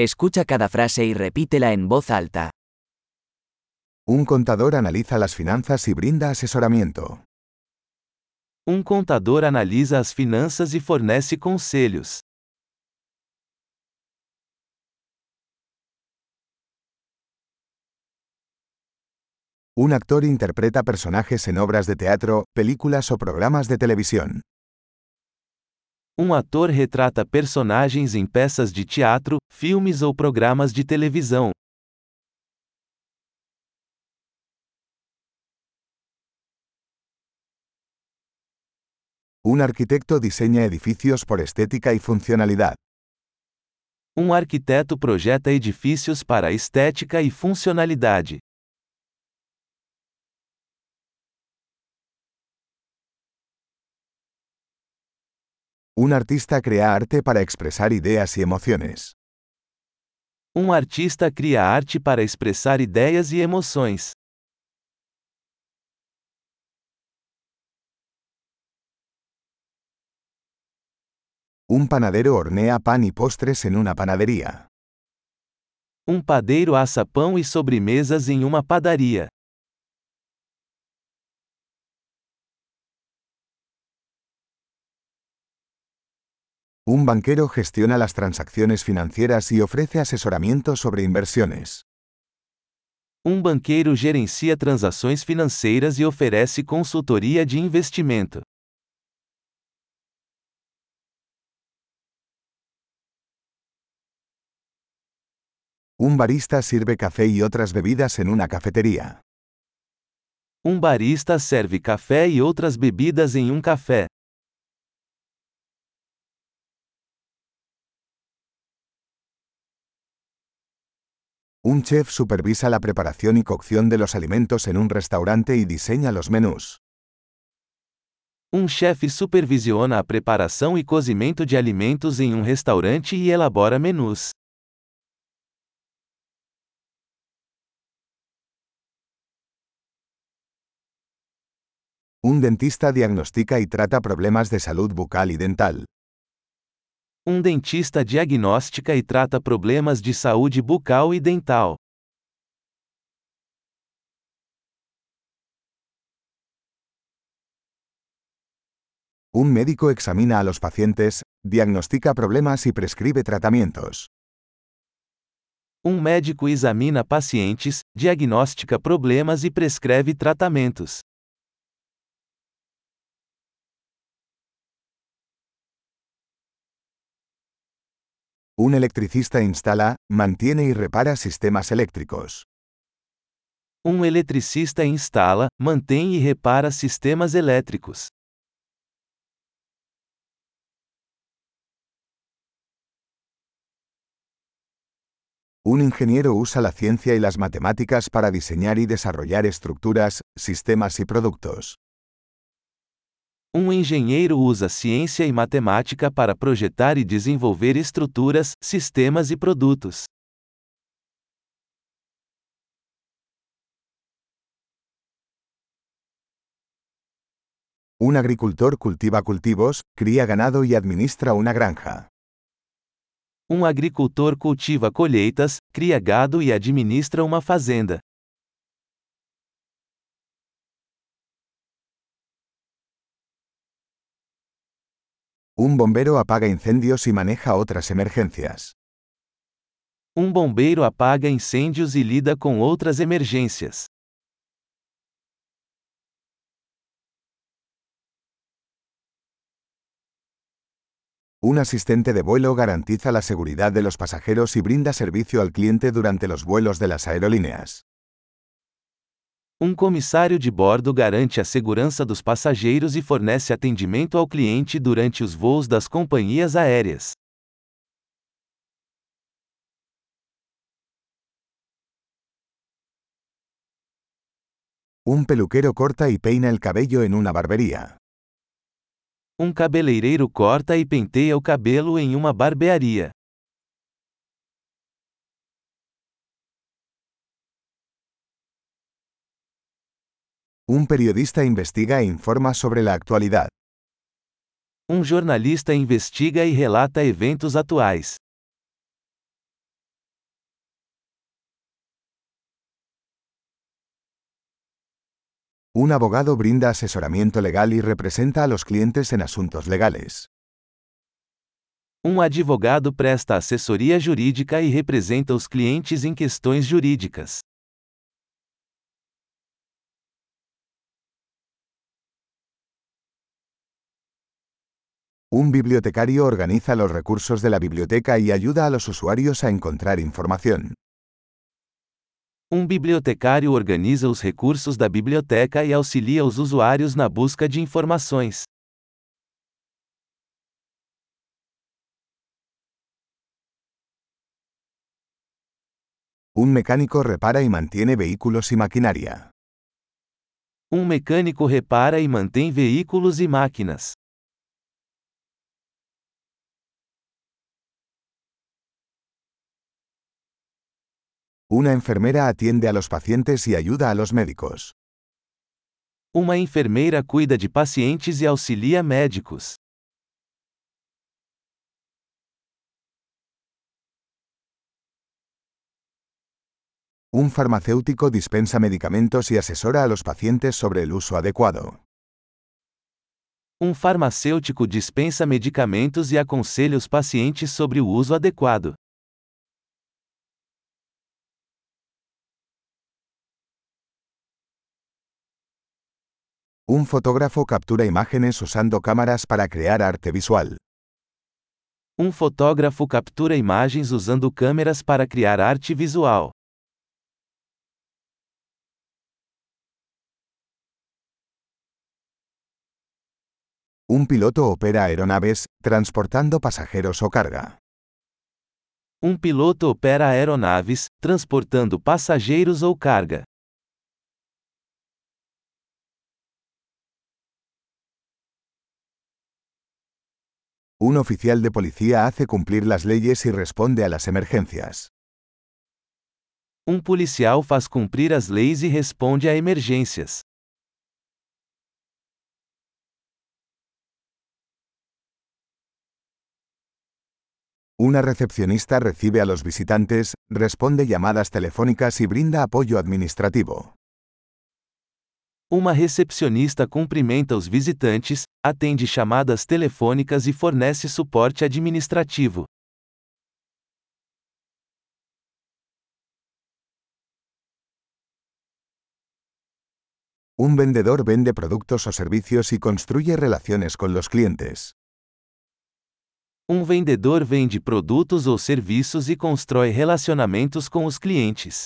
Escucha cada frase y repítela en voz alta. Un contador analiza las finanzas y brinda asesoramiento. Um contador analisa as finanças e fornece conselhos. Un actor interpreta personajes en obras de teatro, películas o programas de televisión. Um ator retrata personagens em peças de teatro, filmes ou programas de televisão. Un arquitecto diseña edificios por estética y funcionalidad. Um arquiteto projeta edifícios para estética e funcionalidade. Un artista crea arte para expresar ideas y emociones. Um artista cria arte para expressar ideias e emoções. Un panadero hornea pan y postres en una panadería. Um padeiro assa pão e sobremesas em uma padaria. Un banquero gestiona las transacciones financieras y ofrece asesoramiento sobre inversiones. Um banqueiro gerencia transações financeiras e oferece consultoria de investimento. Un barista sirve café y otras bebidas en una cafetería. Um barista serve café e outras bebidas em um café. Un chef supervisa la preparación y cocción de los alimentos en un restaurante y diseña los menús. Um chefe supervisiona a preparação e cozimento de alimentos em um restaurante e elabora menus. Un dentista diagnostica y trata problemas de salud bucal y dental. Um dentista diagnostica e trata problemas de saúde bucal e dental. Un médico examina a los pacientes, diagnostica problemas y prescribe tratamientos. Um médico examina pacientes, diagnostica problemas e prescreve tratamentos. Un electricista instala, mantiene y repara sistemas eléctricos. Um eletricista instala, mantém e repara sistemas elétricos. Un ingeniero usa la ciencia y las matemáticas para diseñar y desarrollar estructuras, sistemas y productos. Um engenheiro usa ciência e matemática para projetar e desenvolver estruturas, sistemas e produtos. Un agricultor cultiva cultivos, cría ganado y administra una granja. Um agricultor cultiva colheitas, cria gado e administra uma fazenda. Un bombero apaga incendios y maneja otras emergencias. Um bombeiro apaga incêndios e lida com outras emergências. Un asistente de vuelo garantiza la seguridad de los pasajeros y brinda servicio al cliente durante los vuelos de las aerolíneas. Um comissário de bordo garante a segurança dos passageiros e fornece atendimento ao cliente durante os voos das companhias aéreas. Un peluquero corta y peina el cabello en una barbería. Um cabeleireiro corta e penteia o cabelo em uma barbearia. Um periodista investiga e informa sobre a actualidade. Um jornalista investiga e relata eventos atuais. Um abogado brinda assessoramento legal e representa a los clientes em assuntos legais. Um advogado presta assessoria jurídica e representa os clientes em questões jurídicas. Un bibliotecario organiza los recursos de la biblioteca y ayuda a los usuarios a encontrar información. Um bibliotecário organiza os recursos da biblioteca e auxilia os usuários na busca de informações. Un mecánico repara y mantiene vehículos y maquinaria. Um mecânico repara e mantém veículos e máquinas. Una enfermera atiende a los pacientes y ayuda a los médicos. Uma enfermeira cuida de pacientes e auxilia médicos. Un farmacéutico dispensa medicamentos y asesora a los pacientes sobre el uso adecuado. Um farmacêutico dispensa medicamentos e aconselha os pacientes sobre o uso adequado. Un fotógrafo captura imágenes usando cámaras para crear arte visual. Um fotógrafo captura imagens usando câmeras para criar arte visual. Un piloto opera aeronaves, transportando pasajeros o carga. Um piloto opera aeronaves, transportando passageiros ou carga. Un oficial de policía hace cumplir las leyes y responde a las emergencias. Um policial faz cumprir as leis e responde a emergências. Una recepcionista recibe a los visitantes, responde llamadas telefónicas y brinda apoyo administrativo. Uma recepcionista cumprimenta os visitantes, atende chamadas telefônicas e fornece suporte administrativo. Un vendedor vende productos o servicios y construye relaciones con los clientes. Um vendedor vende produtos ou serviços e constrói relacionamentos com os clientes.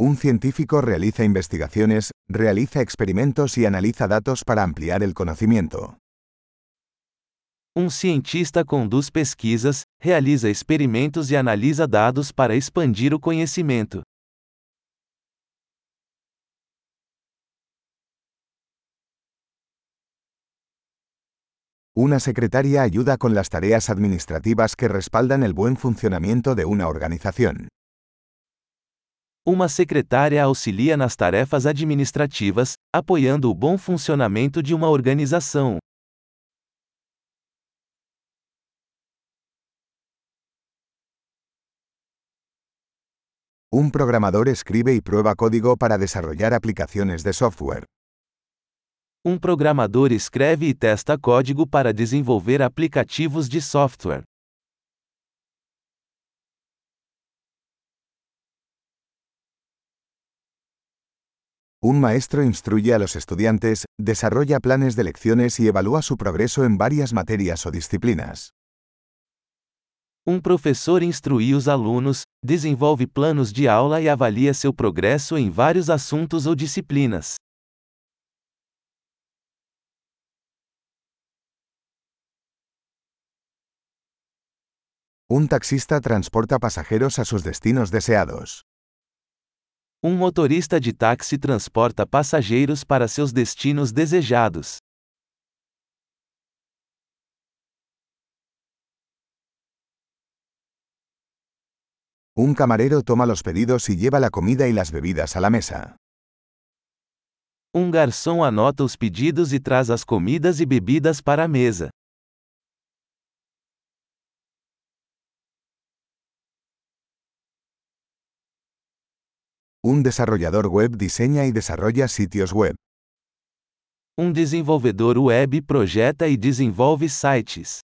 Un científico realiza investigaciones, realiza experimentos y analiza datos para ampliar el conocimiento. Um cientista conduz pesquisas, realiza experimentos e analisa dados para expandir o conhecimento. Una secretaria ayuda con las tareas administrativas que respaldan el buen funcionamiento de una organización. Uma secretária auxilia nas tarefas administrativas, apoiando o bom funcionamento de uma organização. Un programador escribe y prueba código para desarrollar aplicaciones de software. Um programador escreve e testa código para desenvolver aplicativos de software. Un maestro instruye a los estudiantes, desarrolla planes de lecciones y evalúa su progreso en varias materias o disciplinas. Um professor instrui os alunos, desenvolve planos de aula e avalia seu progresso em vários assuntos ou disciplinas. Un taxista transporta pasajeros a sus destinos deseados. Um motorista de táxi transporta passageiros para seus destinos desejados. Un camarero toma los pedidos y lleva la comida y las bebidas a la mesa. Um garçom anota os pedidos e traz as comidas e bebidas para a mesa. Un desarrollador web diseña y desarrolla sitios web. Um desenvolvedor web projeta e desenvolve sites.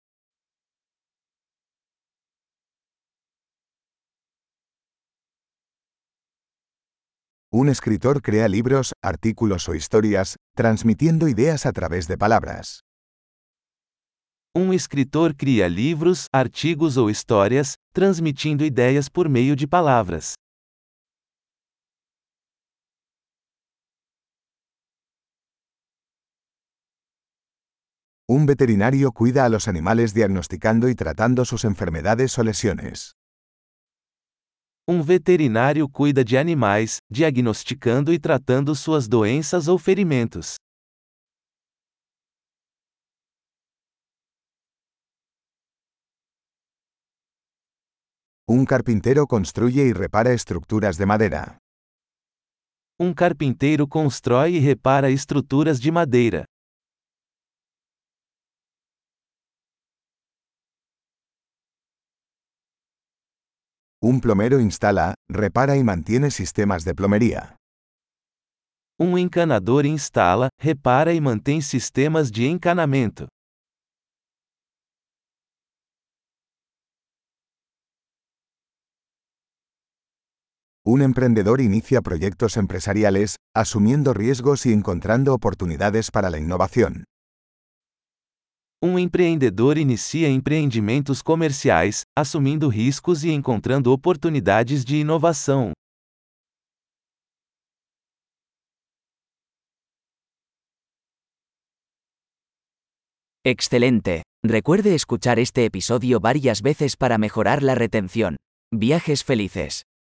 Un escritor crea libros, artículos o historias, transmitiendo ideas a través de palabras. Um escritor cria livros, artigos ou histórias, transmitindo ideias por meio de palavras. Un veterinario cuida a los animales diagnosticando y tratando sus enfermedades o lesiones. Um veterinário cuida de animais, diagnosticando e tratando suas doenças ou ferimentos. Un carpintero construye y repara estructuras de madera. Um carpinteiro constrói e repara estruturas de madeira. Un plomero instala, repara y mantiene sistemas de plomería. Um encanador instala, repara e mantém sistemas de encanamento. Un emprendedor inicia proyectos empresariales, asumiendo riesgos y encontrando oportunidades para la innovación. Um empreendedor inicia empreendimentos comerciais, assumindo riscos e encontrando oportunidades de inovação. Excelente. Recuerde escuchar este episodio varias veces para mejorar la retención. Viajes felices.